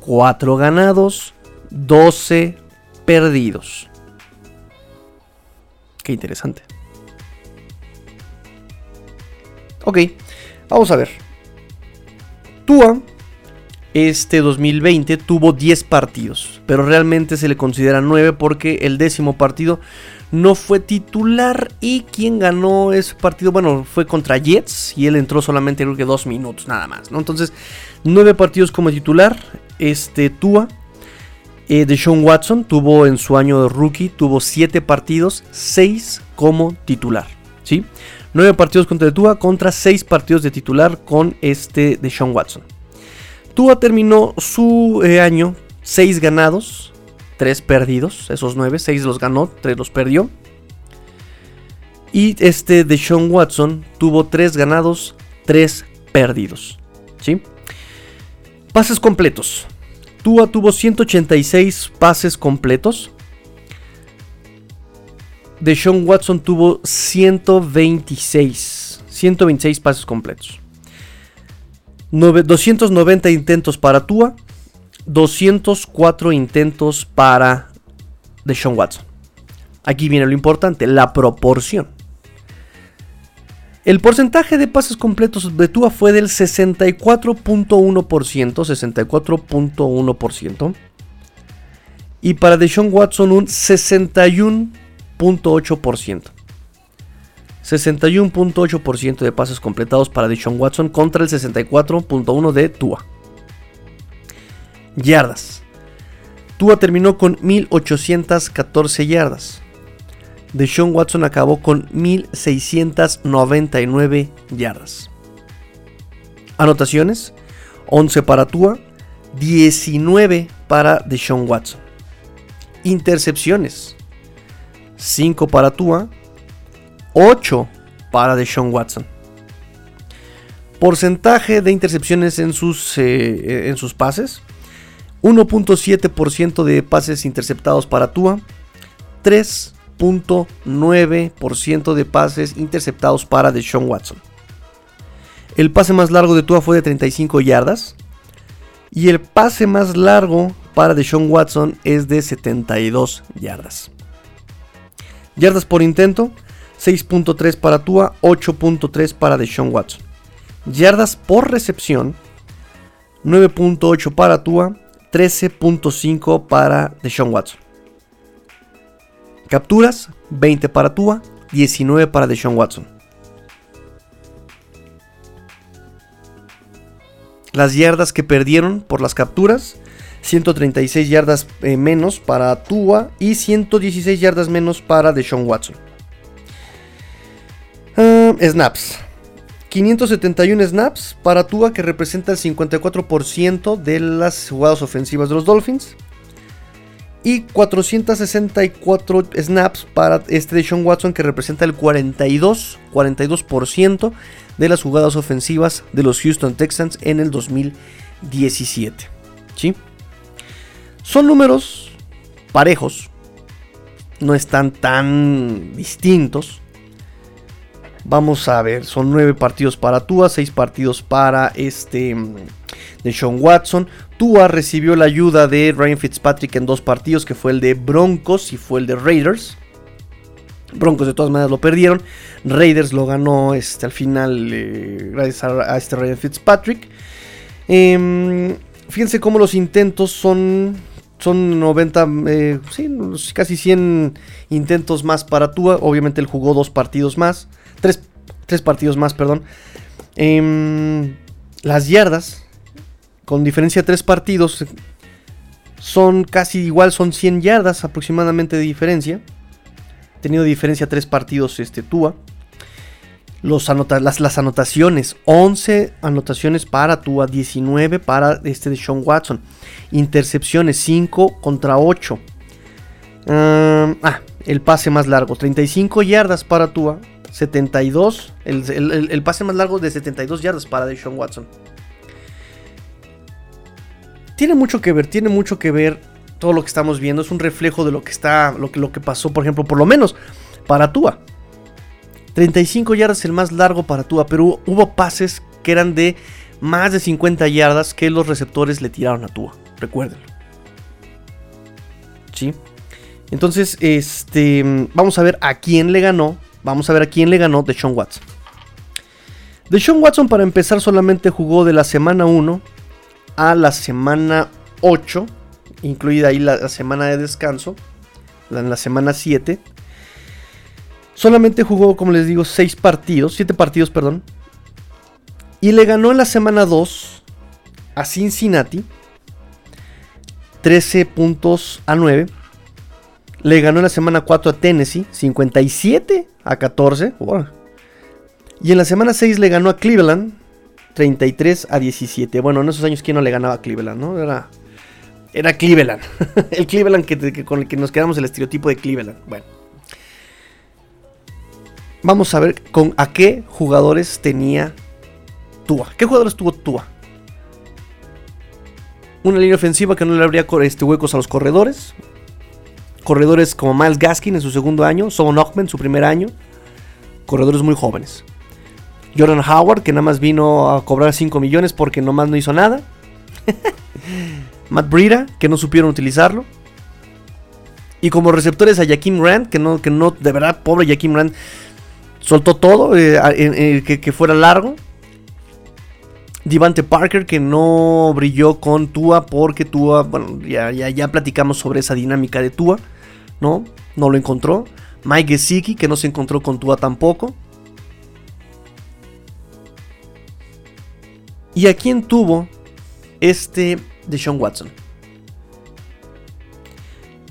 4 ganados, 12 perdidos. Qué interesante. Ok, vamos a ver. Tua este 2020 tuvo 10 partidos, pero realmente se le considera 9 porque el décimo partido no fue titular y quien ganó ese partido, bueno, fue contra Jets y él entró solamente creo que 2 minutos nada más, ¿no? Entonces, 9 partidos como titular, este Tua eh, de Sean Watson tuvo en su año de rookie, tuvo 7 partidos, 6 como titular, ¿sí? 9 partidos contra Tua contra 6 partidos de titular con este de Sean Watson. Tua terminó su eh, año 6 ganados, 3 perdidos. Esos 9, 6 los ganó, 3 los perdió. Y este de Sean Watson tuvo 3 ganados, 3 perdidos. ¿Sí? Pases completos. Tua tuvo 186 pases completos. De Sean Watson tuvo 126. 126 pases completos. 290 intentos para Tua, 204 intentos para Deshaun Watson. Aquí viene lo importante, la proporción. El porcentaje de pases completos de Tua fue del 64.1%, 64.1%. Y para Deshaun Watson un 61.8%. 61.8% de pases completados para Deshaun Watson contra el 64.1% de Tua. Yardas. Tua terminó con 1814 yardas. Deshaun Watson acabó con 1699 yardas. Anotaciones: 11 para Tua, 19 para Deshaun Watson. Intercepciones: 5 para Tua, 8 para Deshaun Watson. Porcentaje de intercepciones en sus, eh, en sus pases: 1.7% de pases interceptados para Tua, 3.9% de pases interceptados para Deshaun Watson. El pase más largo de Tua fue de 35 yardas. Y el pase más largo para Deshaun Watson es de 72 yardas. Yardas por intento, 6.3 para Tua, 8.3 para Deshaun Watson. Yardas por recepción, 9.8 para Tua, 13.5 para Deshaun Watson. Capturas, 20 para Tua, 19 para Deshaun Watson. Las yardas que perdieron por las capturas, 136 yardas eh, menos para Tua y 116 yardas menos para Deshaun Watson. Ah, snaps. 571 snaps para Tua que representa el 54% de las jugadas ofensivas de los Dolphins. Y 464 snaps para este de Sean Watson que representa el 42, 42% de las jugadas ofensivas de los Houston Texans en el 2017. ¿Sí? Son números parejos, no están tan distintos. Vamos a ver, son 9 partidos para Tua, 6 partidos para este de Sean Watson. Tua recibió la ayuda de Ryan Fitzpatrick en dos partidos, que fue el de Broncos y fue el de Raiders. Broncos de todas maneras lo perdieron. Raiders lo ganó este, al final eh, gracias a, este Ryan Fitzpatrick. Em, fíjense cómo los intentos son, son 90, eh, sí, casi 100 intentos más para Tua. Obviamente él jugó dos partidos más. Tres, partidos más, perdón. Em, las yardas, con diferencia de tres partidos, son casi igual, son 100 yardas aproximadamente de diferencia. Tenido diferencia tres partidos este Tua. Los las, las, anotaciones, 11 anotaciones para Tua, 19 para este de Sean Watson. Intercepciones, 5 contra 8. ah, el pase más largo, 35 yardas para Tua, 72, el, pase más largo de 72 yardas para Deshaun Watson. Tiene mucho que ver, tiene mucho que ver todo lo que estamos viendo. Es un reflejo de lo que está, lo que, lo que pasó, por ejemplo, por lo menos para Tua. 35 yardas el más largo para Tua, pero hubo pases que eran de más de 50 yardas que los receptores le tiraron a Tua. Recuérdenlo. ¿Sí? Entonces, este, vamos a ver a quién le ganó Vamos a ver a quién le ganó Deshaun Watson. Deshaun Watson para empezar solamente jugó de la semana 1 a la semana 8, incluida ahí la, semana de descanso, en la semana 7. Solamente jugó, como les digo, 6 partidos, 7 partidos, perdón. Y le ganó en la semana 2 a Cincinnati 13 puntos a 9. Le ganó en la semana 4 a Tennessee 57 a 14. Y en la semana 6 le ganó a Cleveland 33 a 17. Bueno, en esos años, ¿quién no le ganaba a Cleveland? ¿no? Era, era Cleveland. el Cleveland que, con el que nos quedamos el estereotipo de Cleveland. Bueno. Vamos a ver con a qué jugadores tenía Tua. ¿Qué jugadores tuvo Tua? Una línea ofensiva que no le abría este, huecos a los corredores corredores como Miles Gaskin en su segundo año, Son Ochman en su primer año, corredores muy jóvenes. Jordan Howard, que nada más vino a cobrar 5 millones porque nomás no hizo nada. Matt Breida, que no supieron utilizarlo. Y como receptores a Jaquim Rand, que no, que no, de verdad, pobre Jaquim Rand, soltó todo, eh, que, que, fuera largo. Divante Parker que no brilló con Tua porque Tua, bueno, ya, ya, ya platicamos sobre esa dinámica de Tua, ¿no? No lo encontró. Mike Gesicki que no se encontró con Tua tampoco. ¿Y a quién tuvo este de Sean Watson?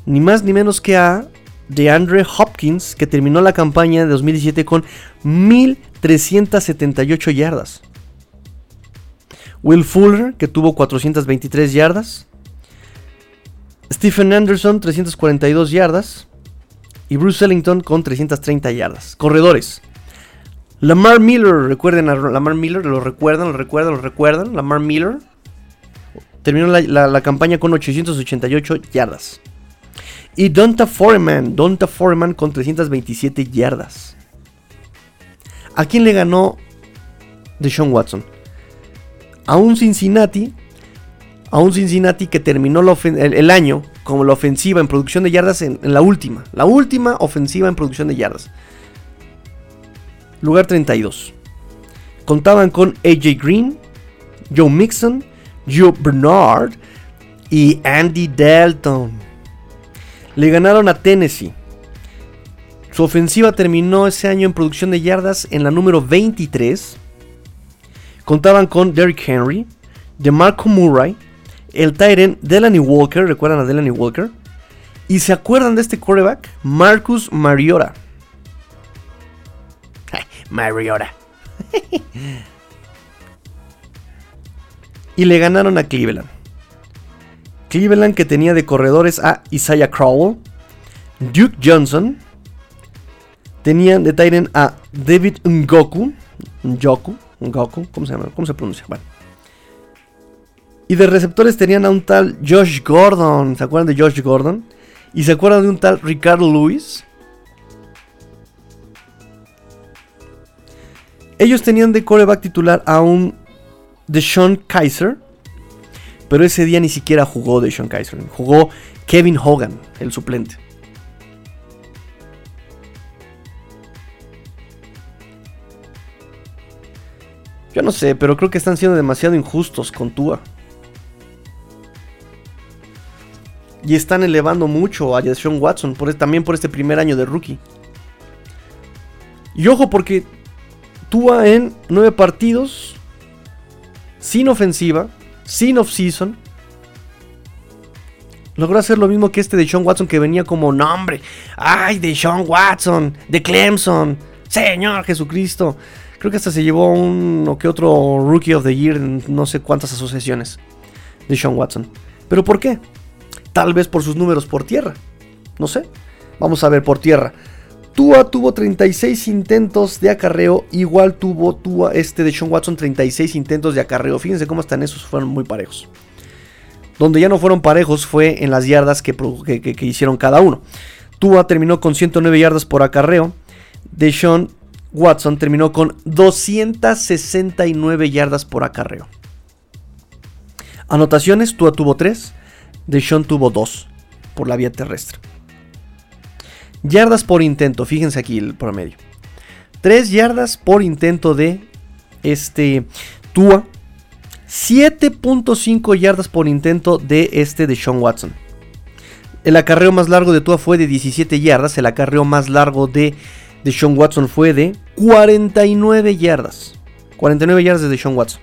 Ni más ni menos que a DeAndre Hopkins, que terminó la campaña de 2017 con 1378 yardas. Will Fuller, que tuvo 423 yardas. Stephen Anderson, 342 yardas. Y Bruce Ellington con 330 yardas. Corredores. Lamar Miller, recuerden a Lamar Miller, lo recuerdan, lo recuerdan, lo recuerdan. Lamar Miller terminó la, campaña con 888 yardas. Y Donta Foreman, Donta Foreman con 327 yardas. ¿A quién le ganó Deshaun Watson? A un Cincinnati, a un Cincinnati que terminó el, año como la ofensiva en producción de yardas en la última, la última ofensiva en producción de yardas. Lugar 32. Contaban con AJ Green, Joe Mixon, Joe Bernard y Andy Dalton. Le ganaron a Tennessee. Su ofensiva terminó ese año en producción de yardas en la número 23. Contaban con Derrick Henry, DeMarco Murray, el Tyrant Delaney Walker, recuerdan a Delaney Walker, y se acuerdan de este quarterback, Marcus Mariota. Mariota. y le ganaron a Cleveland. Cleveland que tenía de corredores a Isaiah Crowell, Duke Johnson, tenían de Tyrant a David Ngoku, Ngoku, Ngoku, ¿cómo se llama? ¿Cómo se pronuncia? Bueno. Y de receptores tenían a un tal Josh Gordon, ¿se acuerdan de Josh Gordon? Y se acuerdan de un tal Ricardo Lewis. Ellos tenían de coreback titular a un Deshaun Kaiser. Pero ese día ni siquiera jugó Deshaun Kaiser. Jugó Kevin Hogan, el suplente. Yo no sé, pero creo que están siendo demasiado injustos con Tua. Y están elevando mucho a Deshaun Watson, también por este primer año de rookie. Y ojo porque Tua en nueve partidos, sin ofensiva, sin off-season, logró hacer lo mismo que este de Sean Watson que venía como nombre. ¡Ay, de Sean Watson! ¡De Clemson! ¡Señor Jesucristo! Creo que hasta se llevó uno que otro Rookie of the Year no sé cuántas asociaciones de Sean Watson. ¿Pero por qué? Tal vez por sus números por tierra. No sé. Vamos a ver por tierra. Tua tuvo 36 intentos de acarreo, igual tuvo Tua este de Sean Watson 36 intentos de acarreo. Fíjense cómo están esos, fueron muy parejos. Donde ya no fueron parejos fue en las yardas que, hicieron cada uno. Tua terminó con 109 yardas por acarreo. De Sean Watson terminó con 269 yardas por acarreo. Anotaciones, Tua tuvo 3, Sean tuvo 2 por la vía terrestre. Yardas por intento, fíjense aquí el promedio. 3 yardas por intento de este Tua. 7.5 yardas por intento de este de Sean Watson. El acarreo más largo de Tua fue de 17 yardas. El acarreo más largo de, de Sean Watson fue de 49 yardas. 49 yardas de Sean Watson.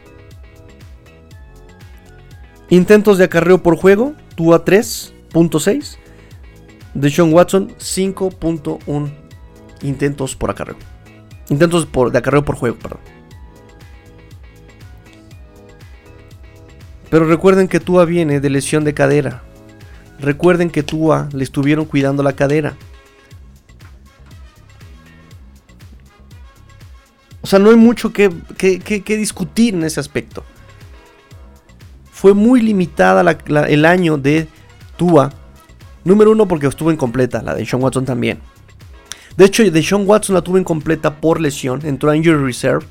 Intentos de acarreo por juego. Tua 3.6 de Sean Watson, 5.1 intentos por acarreo. Intentos por, de acarreo por juego. Pero recuerden que Tua viene de lesión de cadera. Recuerden que Tua le estuvieron cuidando la cadera. O sea, no hay mucho que, que, discutir en ese aspecto. Fue muy limitada el año de Tua Número uno porque estuvo incompleta, la de Sean Watson también. De hecho, de Sean Watson la tuvo incompleta por lesión, entró a Injury Reserve,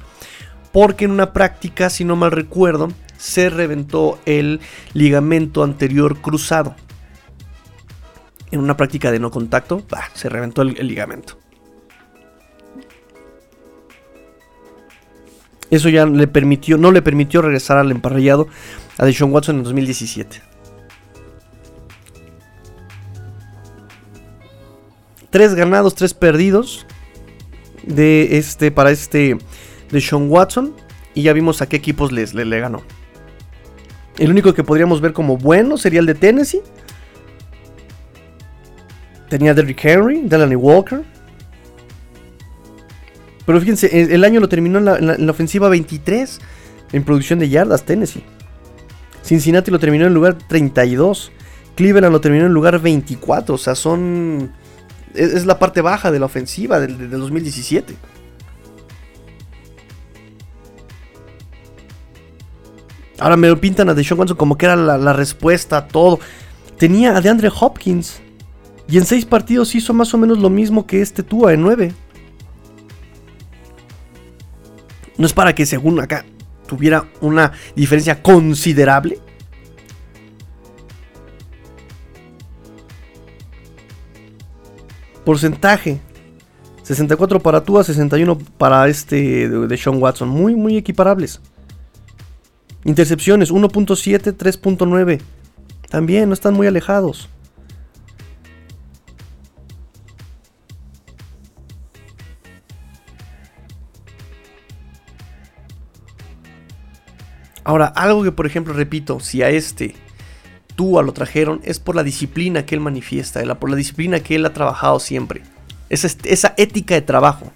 porque en una práctica, si no mal recuerdo, se reventó el ligamento anterior cruzado. En una práctica de no contacto, se reventó el, ligamento. Eso ya le permitió, no le permitió regresar al emparrillado a Deshaun Watson en 2017. Tres ganados, tres perdidos de este para este Deshaun Watson y ya vimos a qué equipos les, le, le ganó. El único que podríamos ver como bueno sería el de Tennessee. Tenía Derrick Henry, Delaney Walker. Pero fíjense, el año lo terminó en la, ofensiva 23 en producción de yardas, Tennessee. Cincinnati lo terminó en lugar 32. Cleveland lo terminó en lugar 24. O sea, son. Es, la parte baja de la ofensiva del, del 2017. Ahora me lo pintan a Deshaun Watson como que era la, respuesta a todo. Tenía a DeAndre Hopkins. Y en seis partidos hizo más o menos lo mismo que este Tua en nueve. No es para que según acá tuviera una diferencia considerable. Porcentaje. 64 para Tua, 61 para este de Sean Watson. Muy, muy equiparables. Intercepciones 1.7, 3.9. También no están muy alejados. Ahora, algo que por ejemplo repito, si a este Tua lo trajeron es por la disciplina que él manifiesta, por la disciplina que él ha trabajado siempre. Esa, esa ética de trabajo.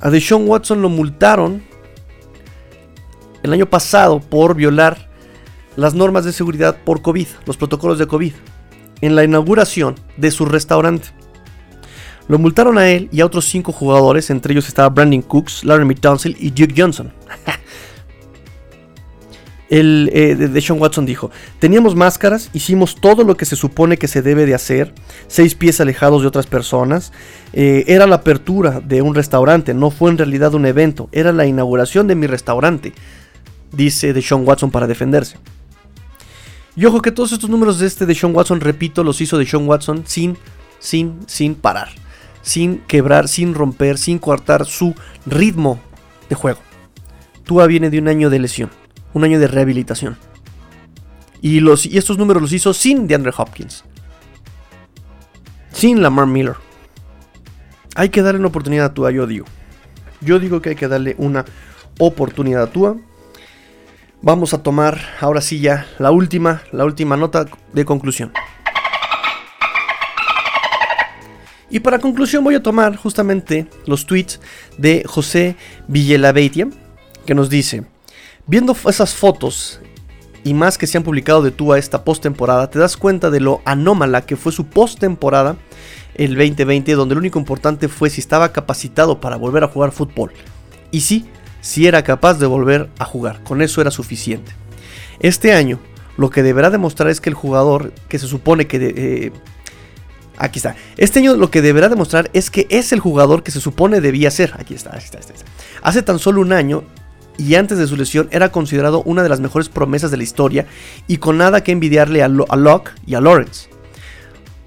A Deshaun Watson lo multaron el año pasado por violar las normas de seguridad por COVID, los protocolos de COVID, en la inauguración de su restaurante. Lo multaron a él y a otros cinco jugadores, entre ellos estaba Brandon Cooks, Larry Tunsil y Duke Johnson. el eh, de Sean Watson dijo, teníamos máscaras, hicimos todo lo que se supone que se debe de hacer, seis pies alejados de otras personas, eh, era la apertura de un restaurante, no fue en realidad un evento, era la inauguración de mi restaurante dice de Sean Watson para defenderse. Y ojo que todos estos números de este de Sean Watson, repito, los hizo de Sean Watson sin, sin, sin parar, sin quebrar, sin romper, sin cortar su ritmo de juego. Tua viene de un año de lesión, un año de rehabilitación. Y, los, y estos números los hizo sin DeAndre Hopkins, sin Lamar Miller. Hay que darle una oportunidad a Tua, yo digo. Yo digo que hay que darle una oportunidad a Tua vamos a tomar ahora sí ya la última, la última nota de conclusión. Y para conclusión voy a tomar justamente los tweets de José Villalabeitia, que nos dice, viendo esas fotos y más que se han publicado de Tua esta postemporada, te das cuenta de lo anómala que fue su postemporada el 2020, donde lo único importante fue si estaba capacitado para volver a jugar fútbol. Y sí, si era capaz de volver a jugar. Con eso era suficiente. Este año, lo que deberá demostrar es que el jugador que se supone que... Eh, aquí está. Este año lo que deberá demostrar es que es el jugador que se supone debía ser. Aquí está, aquí está, está. Hace tan solo un año y antes de su lesión era considerado una de las mejores promesas de la historia y con nada que envidiarle a, a Locke y a Lawrence.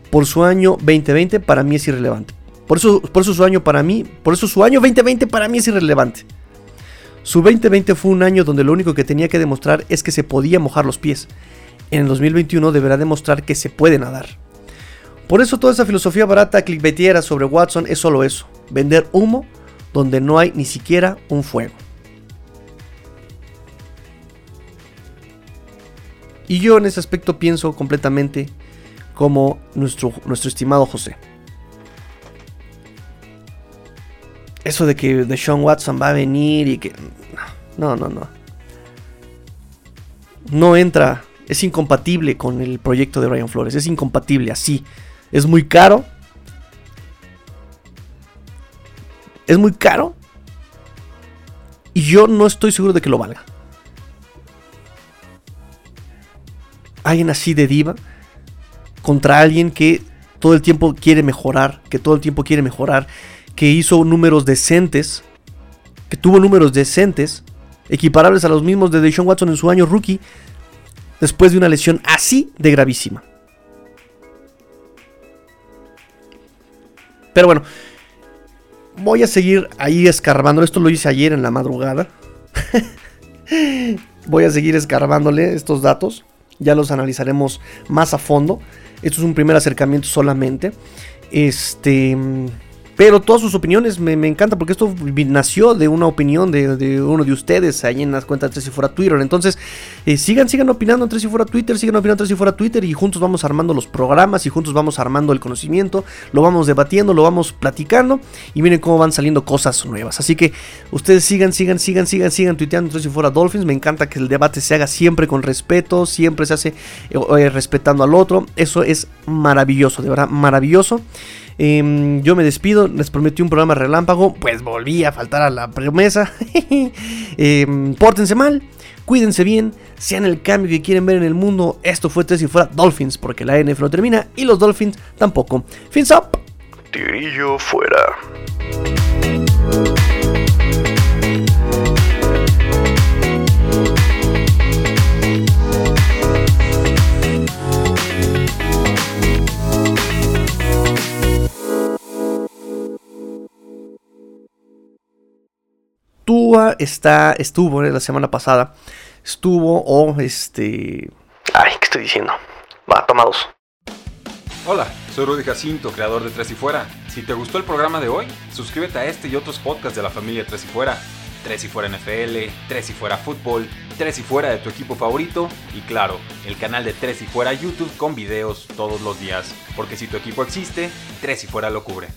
Por su año 2020 para mí es irrelevante. Por eso, por eso su año para mí, por eso su año 2020 para mí es irrelevante. Su 2020 fue un año donde lo único que tenía que demostrar es que se podía mojar los pies. En el 2021 deberá demostrar que se puede nadar. Por eso toda esa filosofía barata clickbaitiera sobre Watson es solo eso, vender humo donde no hay ni siquiera un fuego. Y yo en ese aspecto pienso completamente como nuestro, nuestro estimado José. eso de que Sean Watson va a venir y que... No, no, no. No entra, es incompatible con el proyecto de Brian Flores, es incompatible así. Es muy caro. Es muy caro. Y yo no estoy seguro de que lo valga. Alguien así de diva contra alguien que todo el tiempo quiere mejorar, que todo el tiempo quiere mejorar que hizo números decentes, que tuvo números decentes, equiparables a los mismos de Deshaun Watson en su año rookie, después de una lesión así de gravísima. Pero bueno, voy a seguir ahí escarbando. Esto lo hice ayer en la madrugada. voy a seguir escarbándole estos datos. Ya los analizaremos más a fondo. Esto es un primer acercamiento solamente. Este. Pero todas sus opiniones me, me encanta porque esto nació de una opinión de, uno de ustedes ahí en las cuentas de Tres y Fuera Twitter. Entonces, eh, sigan, sigan opinando en Tres y Fuera Twitter, sigan opinando en Tres y Fuera Twitter y juntos vamos armando los programas y juntos vamos armando el conocimiento, lo vamos debatiendo, lo vamos platicando y miren cómo van saliendo cosas nuevas. Así que ustedes sigan, sigan, sigan, sigan, sigan tuiteando Tres y Fuera Dolphins. Me encanta que el debate se haga siempre con respeto, siempre se hace eh, eh, respetando al otro. Eso es maravilloso, de verdad, maravilloso. Em, yo me despido, les prometí un programa relámpago, pues volví a faltar a la promesa. Em, pórtense mal, cuídense bien, sean el cambio que quieren ver en el mundo. Esto fue Tres y Fuera Dolphins, porque la NFL no termina y los Dolphins tampoco. Fins up. Tirillo fuera. Tua está, estuvo eh, la semana pasada, estuvo o este... Ay, ¿qué estoy diciendo? Va, toma dos. Hola, soy Rudy Jacinto, creador de Tres y Fuera. Si te gustó el programa de hoy, suscríbete a este y otros podcasts de la familia Tres y Fuera. Tres y Fuera NFL, Tres y Fuera Fútbol, Tres y Fuera de tu equipo favorito y claro, el canal de Tres y Fuera YouTube con videos todos los días. Porque si tu equipo existe, Tres y Fuera lo cubre.